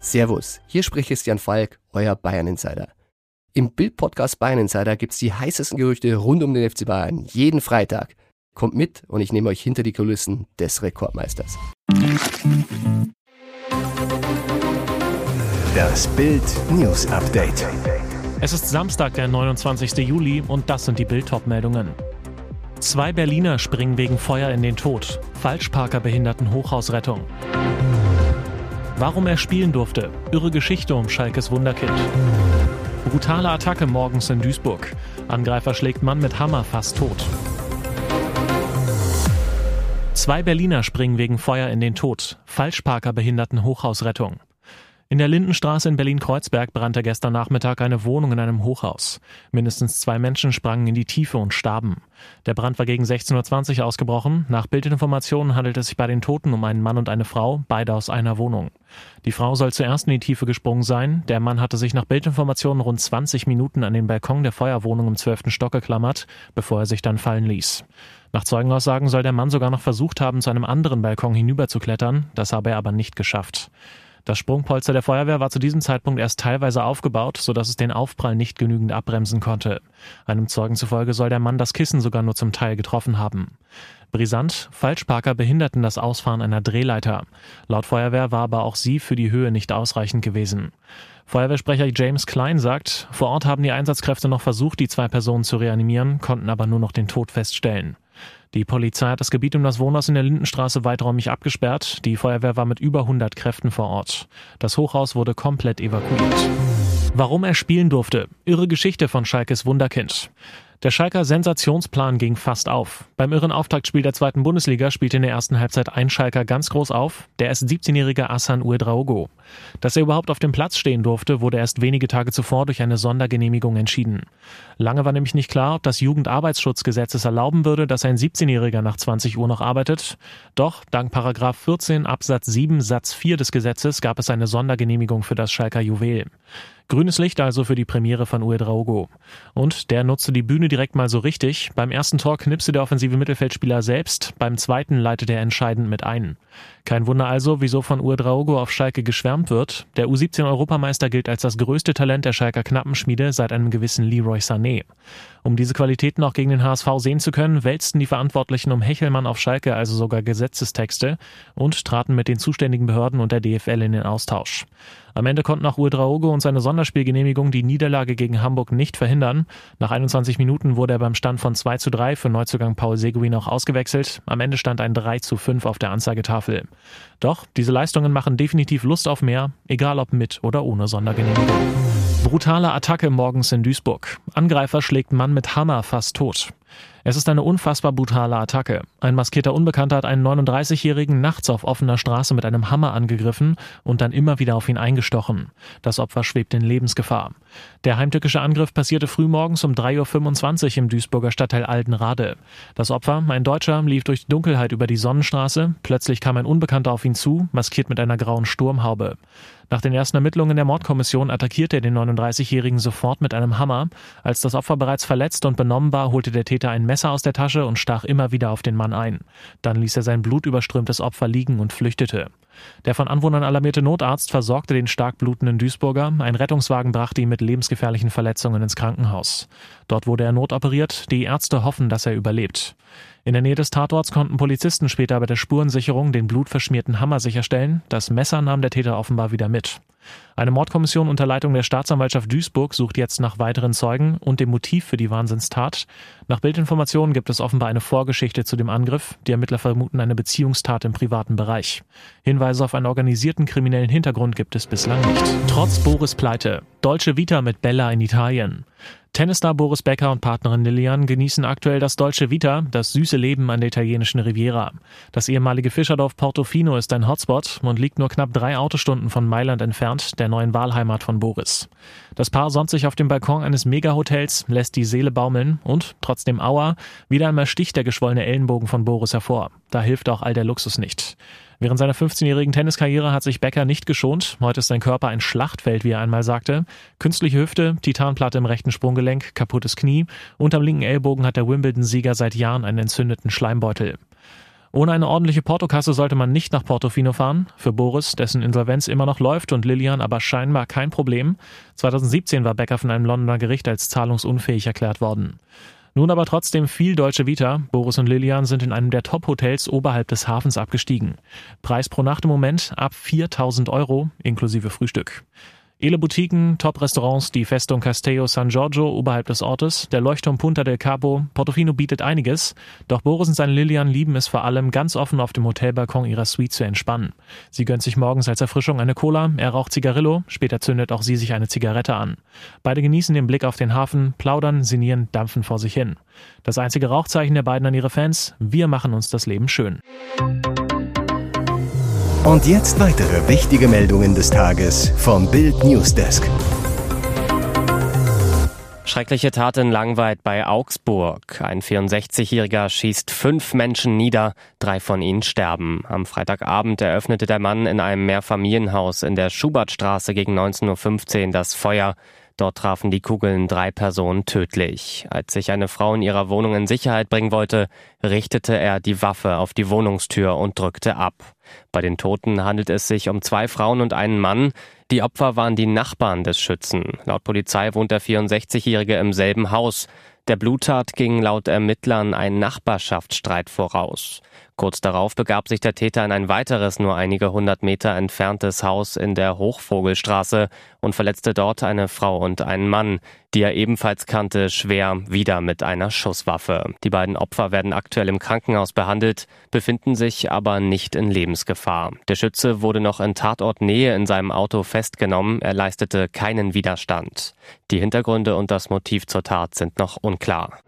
Servus, hier spricht Christian Falk, euer Bayern Insider. Im Bild-Podcast Bayern Insider gibt's die heißesten Gerüchte rund um den FC Bayern jeden Freitag. Kommt mit und ich nehme euch hinter die Kulissen des Rekordmeisters. Das Bild News Update. Es ist Samstag, der 29. Juli und das sind die Bild-Top-Meldungen. Zwei Berliner springen wegen Feuer in den Tod. Falschparker behinderten Hochhausrettung. Warum er spielen durfte. Irre Geschichte um Schalkes Wunderkind. Brutale Attacke morgens in Duisburg. Angreifer schlägt Mann mit Hammer fast tot. Zwei Berliner springen wegen Feuer in den Tod. Falschparker behinderten Hochhausrettung. In der Lindenstraße in Berlin-Kreuzberg brannte gestern Nachmittag eine Wohnung in einem Hochhaus. Mindestens zwei Menschen sprangen in die Tiefe und starben. Der Brand war gegen 16.20 Uhr ausgebrochen. Nach Bildinformationen handelt es sich bei den Toten um einen Mann und eine Frau, beide aus einer Wohnung. Die Frau soll zuerst in die Tiefe gesprungen sein. Der Mann hatte sich nach Bildinformationen rund 20 Minuten an den Balkon der Feuerwohnung im 12. Stock geklammert, bevor er sich dann fallen ließ. Nach Zeugenaussagen soll der Mann sogar noch versucht haben, zu einem anderen Balkon hinüberzuklettern. Das habe er aber nicht geschafft. Das Sprungpolster der Feuerwehr war zu diesem Zeitpunkt erst teilweise aufgebaut, sodass es den Aufprall nicht genügend abbremsen konnte. Einem Zeugen zufolge soll der Mann das Kissen sogar nur zum Teil getroffen haben. Brisant, Falschparker behinderten das Ausfahren einer Drehleiter. Laut Feuerwehr war aber auch sie für die Höhe nicht ausreichend gewesen. Feuerwehrsprecher James Klein sagt, vor Ort haben die Einsatzkräfte noch versucht, die zwei Personen zu reanimieren, konnten aber nur noch den Tod feststellen. Die Polizei hat das Gebiet um das Wohnhaus in der Lindenstraße weiträumig abgesperrt. Die Feuerwehr war mit über 100 Kräften vor Ort. Das Hochhaus wurde komplett evakuiert. Warum er spielen durfte. Irre Geschichte von Schalkes Wunderkind. Der Schalker Sensationsplan ging fast auf. Beim irren Auftaktspiel der zweiten Bundesliga spielte in der ersten Halbzeit ein Schalker ganz groß auf, der erst 17-jährige Assan Uedraogo. Dass er überhaupt auf dem Platz stehen durfte, wurde erst wenige Tage zuvor durch eine Sondergenehmigung entschieden. Lange war nämlich nicht klar, ob das Jugendarbeitsschutzgesetz es erlauben würde, dass ein 17-Jähriger nach 20 Uhr noch arbeitet. Doch dank Paragraph 14 Absatz 7 Satz 4 des Gesetzes gab es eine Sondergenehmigung für das Schalker Juwel. Grünes Licht also für die Premiere von Uedraogo. Und der nutzte die Bühne direkt mal so richtig. Beim ersten Tor knipste der offensive Mittelfeldspieler selbst, beim zweiten leitet er entscheidend mit ein. Kein Wunder also, wieso von Uedraogo auf Schalke geschwärmt wird. Der U17-Europameister gilt als das größte Talent der Schalker Knappenschmiede seit einem gewissen Leroy Sané. Um diese Qualitäten auch gegen den HSV sehen zu können, wälzten die Verantwortlichen um Hechelmann auf Schalke also sogar Gesetzestexte und traten mit den zuständigen Behörden und der DFL in den Austausch. Am Ende konnten auch Uedraogo und seine Sonderspielgenehmigung die Niederlage gegen Hamburg nicht verhindern. Nach 21 Minuten wurde er beim Stand von 2 zu 3 für Neuzugang Paul Seguin auch ausgewechselt. Am Ende stand ein 3 zu 5 auf der Anzeigetafel. Doch diese Leistungen machen definitiv Lust auf mehr, egal ob mit oder ohne Sondergenehmigung. Brutale Attacke morgens in Duisburg. Angreifer schlägt Mann mit Hammer fast tot. Es ist eine unfassbar brutale Attacke. Ein maskierter Unbekannter hat einen 39-Jährigen nachts auf offener Straße mit einem Hammer angegriffen und dann immer wieder auf ihn eingestochen. Das Opfer schwebt in Lebensgefahr. Der heimtückische Angriff passierte frühmorgens um 3.25 Uhr im Duisburger Stadtteil Altenrade. Das Opfer, ein Deutscher, lief durch die Dunkelheit über die Sonnenstraße. Plötzlich kam ein Unbekannter auf ihn zu, maskiert mit einer grauen Sturmhaube. Nach den ersten Ermittlungen der Mordkommission attackierte er den 39-Jährigen sofort mit einem Hammer. Als das Opfer bereits verletzt und benommen war, holte der Täter ein Messer aus der Tasche und stach immer wieder auf den Mann ein. Dann ließ er sein blutüberströmtes Opfer liegen und flüchtete. Der von Anwohnern alarmierte Notarzt versorgte den stark blutenden Duisburger. Ein Rettungswagen brachte ihn mit lebensgefährlichen Verletzungen ins Krankenhaus. Dort wurde er notoperiert. Die Ärzte hoffen, dass er überlebt. In der Nähe des Tatorts konnten Polizisten später bei der Spurensicherung den blutverschmierten Hammer sicherstellen. Das Messer nahm der Täter offenbar wieder mit. Eine Mordkommission unter Leitung der Staatsanwaltschaft Duisburg sucht jetzt nach weiteren Zeugen und dem Motiv für die Wahnsinnstat. Nach Bildinformationen gibt es offenbar eine Vorgeschichte zu dem Angriff. Die Ermittler vermuten eine Beziehungstat im privaten Bereich. Hinweise auf einen organisierten kriminellen Hintergrund gibt es bislang nicht. Trotz Boris Pleite. Deutsche Vita mit Bella in Italien. Tennisstar Boris Becker und Partnerin Lilian genießen aktuell das Dolce Vita, das süße Leben an der italienischen Riviera. Das ehemalige Fischerdorf Portofino ist ein Hotspot und liegt nur knapp drei Autostunden von Mailand entfernt, der neuen Wahlheimat von Boris. Das Paar sonnt sich auf dem Balkon eines Megahotels, lässt die Seele baumeln und, trotzdem Aua, wieder einmal sticht der geschwollene Ellenbogen von Boris hervor. Da hilft auch all der Luxus nicht. Während seiner 15-jährigen Tenniskarriere hat sich Becker nicht geschont. Heute ist sein Körper ein Schlachtfeld, wie er einmal sagte. Künstliche Hüfte, Titanplatte im rechten Sprunggelenk, kaputtes Knie. Unterm linken Ellbogen hat der Wimbledon-Sieger seit Jahren einen entzündeten Schleimbeutel. Ohne eine ordentliche Portokasse sollte man nicht nach Portofino fahren. Für Boris, dessen Insolvenz immer noch läuft und Lilian aber scheinbar kein Problem. 2017 war Becker von einem Londoner Gericht als zahlungsunfähig erklärt worden. Nun aber trotzdem viel deutsche Vita. Boris und Lilian sind in einem der Top-Hotels oberhalb des Hafens abgestiegen. Preis pro Nacht im Moment ab 4000 Euro inklusive Frühstück. Ele Boutiquen, Top-Restaurants, die Festung Castello San Giorgio oberhalb des Ortes, der Leuchtturm Punta del Capo, Portofino bietet einiges, doch Boris und seine Lilian lieben es vor allem, ganz offen auf dem Hotelbalkon ihrer Suite zu entspannen. Sie gönnt sich morgens als Erfrischung eine Cola, er raucht Zigarillo, später zündet auch sie sich eine Zigarette an. Beide genießen den Blick auf den Hafen, plaudern, sinnieren, dampfen vor sich hin. Das einzige Rauchzeichen der beiden an ihre Fans, wir machen uns das Leben schön. Und jetzt weitere wichtige Meldungen des Tages vom Bild Newsdesk. Schreckliche Tat in Langweid bei Augsburg. Ein 64-Jähriger schießt fünf Menschen nieder, drei von ihnen sterben. Am Freitagabend eröffnete der Mann in einem Mehrfamilienhaus in der Schubertstraße gegen 19.15 Uhr das Feuer. Dort trafen die Kugeln drei Personen tödlich. Als sich eine Frau in ihrer Wohnung in Sicherheit bringen wollte, richtete er die Waffe auf die Wohnungstür und drückte ab. Bei den Toten handelt es sich um zwei Frauen und einen Mann. Die Opfer waren die Nachbarn des Schützen. Laut Polizei wohnt der 64-Jährige im selben Haus. Der Bluttat ging laut Ermittlern ein Nachbarschaftsstreit voraus. Kurz darauf begab sich der Täter in ein weiteres, nur einige hundert Meter entferntes Haus in der Hochvogelstraße und verletzte dort eine Frau und einen Mann, die er ebenfalls kannte, schwer wieder mit einer Schusswaffe. Die beiden Opfer werden aktuell im Krankenhaus behandelt, befinden sich aber nicht in Lebensgefahr. Der Schütze wurde noch in Tatortnähe in seinem Auto festgenommen, er leistete keinen Widerstand. Die Hintergründe und das Motiv zur Tat sind noch unklar.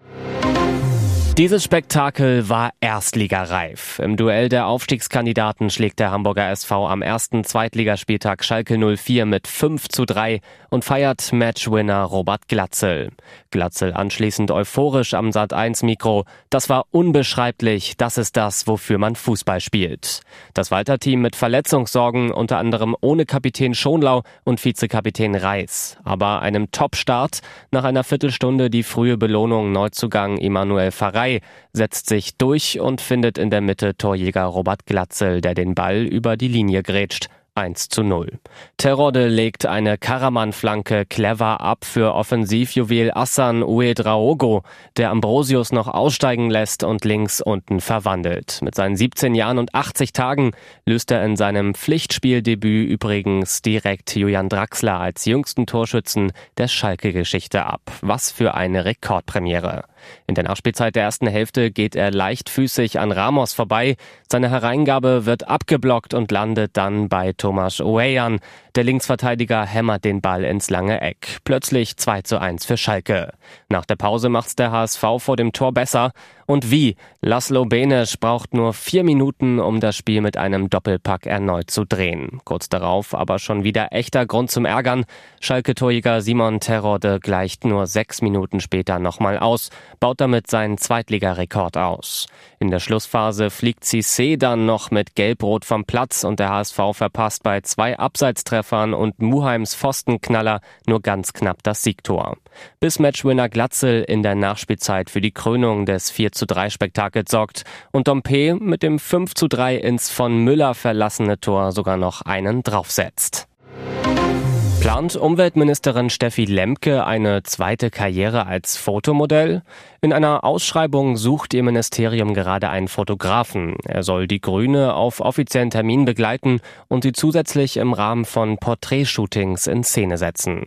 Dieses Spektakel war erstligareif. Im Duell der Aufstiegskandidaten schlägt der Hamburger SV am ersten Zweitligaspieltag Schalke 04 mit 5 zu 3 und feiert Matchwinner Robert Glatzel. Glatzel anschließend euphorisch am Sat 1 Mikro. Das war unbeschreiblich. Das ist das, wofür man Fußball spielt. Das Walter-Team mit Verletzungssorgen, unter anderem ohne Kapitän Schonlau und Vizekapitän Reis. Aber einem Top-Start nach einer Viertelstunde die frühe Belohnung Neuzugang Emanuel Farei Türkei setzt sich durch und findet in der Mitte Torjäger Robert Glatzel, der den Ball über die Linie grätscht. 1 zu 0. Terode legt eine Karaman-Flanke clever ab für Offensivjuwel Assan Uedraogo, der Ambrosius noch aussteigen lässt und links unten verwandelt. Mit seinen 17 Jahren und 80 Tagen löst er in seinem Pflichtspieldebüt übrigens direkt Julian Draxler als jüngsten Torschützen der Schalke-Geschichte ab. Was für eine Rekordpremiere. In der Nachspielzeit der ersten Hälfte geht er leichtfüßig an Ramos vorbei. Seine Hereingabe wird abgeblockt und landet dann bei Thomas Oweyan. Der Linksverteidiger hämmert den Ball ins lange Eck. Plötzlich 2 zu 1 für Schalke. Nach der Pause macht's der HSV vor dem Tor besser. Und wie? Laszlo Benesch braucht nur vier Minuten, um das Spiel mit einem Doppelpack erneut zu drehen. Kurz darauf aber schon wieder echter Grund zum Ärgern. Schalke-Torjäger Simon Terrode gleicht nur sechs Minuten später nochmal aus, baut damit seinen Zweitligarekord aus. In der Schlussphase fliegt Cissé dann noch mit Gelb-Rot vom Platz und der HSV verpasst bei zwei Abseitstreffern und Muheims Pfostenknaller nur ganz knapp das Siegtor. Bis Matchwinner Glatzel in der Nachspielzeit für die Krönung des 4 zu 3 Spektakels sorgt und Dompe mit dem 5 zu 3 ins von Müller verlassene Tor sogar noch einen draufsetzt. Plant Umweltministerin Steffi Lemke eine zweite Karriere als Fotomodell? In einer Ausschreibung sucht ihr Ministerium gerade einen Fotografen. Er soll die Grüne auf offiziellen Termin begleiten und sie zusätzlich im Rahmen von Porträtshootings in Szene setzen.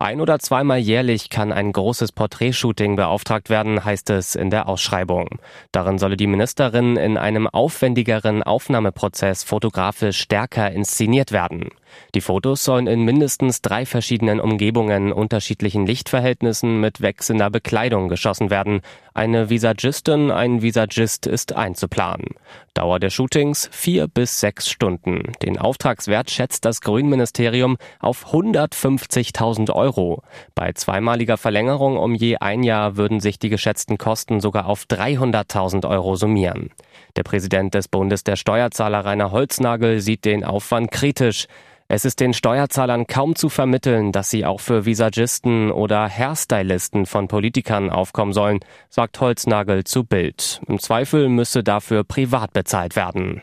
Ein oder zweimal jährlich kann ein großes Porträtshooting beauftragt werden, heißt es in der Ausschreibung. Darin solle die Ministerin in einem aufwendigeren Aufnahmeprozess fotografisch stärker inszeniert werden. Die Fotos sollen in mindestens drei verschiedenen Umgebungen, unterschiedlichen Lichtverhältnissen mit wechselnder Bekleidung geschossen werden. Eine Visagistin, ein Visagist ist einzuplanen. Dauer der Shootings vier bis sechs Stunden. Den Auftragswert schätzt das Grünministerium auf 150.000 Euro. Bei zweimaliger Verlängerung um je ein Jahr würden sich die geschätzten Kosten sogar auf 300.000 Euro summieren. Der Präsident des Bundes der Steuerzahler Rainer Holznagel sieht den Aufwand kritisch. Es ist den Steuerzahlern kaum zu vermitteln, dass sie auch für Visagisten oder Hairstylisten von Politikern aufkommen sollen, sagt Holznagel zu Bild. Im Zweifel müsse dafür privat bezahlt werden.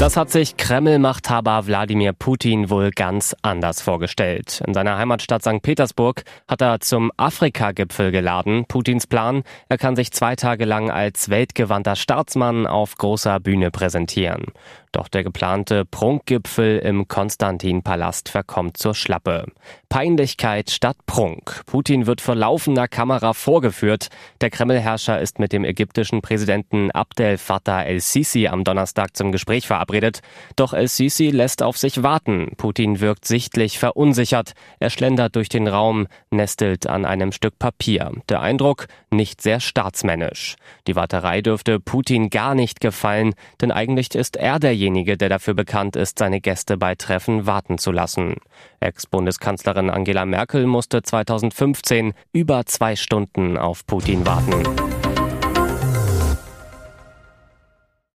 Das hat sich Kreml-Machthaber Wladimir Putin wohl ganz anders vorgestellt. In seiner Heimatstadt St. Petersburg hat er zum Afrika-Gipfel geladen. Putins Plan, er kann sich zwei Tage lang als weltgewandter Staatsmann auf großer Bühne präsentieren. Doch der geplante Prunkgipfel im Konstantin-Palast verkommt zur Schlappe. Peinlichkeit statt Prunk. Putin wird vor laufender Kamera vorgeführt. Der Kreml-Herrscher ist mit dem ägyptischen Präsidenten Abdel Fattah el-Sisi am Donnerstag zum Gespräch verabredet. Doch el-Sisi lässt auf sich warten. Putin wirkt sichtlich verunsichert. Er schlendert durch den Raum, nestelt an einem Stück Papier. Der Eindruck nicht sehr staatsmännisch. Die Warterei dürfte Putin gar nicht gefallen, denn eigentlich ist er der derjenige, der dafür bekannt ist, seine Gäste bei Treffen warten zu lassen. Ex-Bundeskanzlerin Angela Merkel musste 2015 über zwei Stunden auf Putin warten.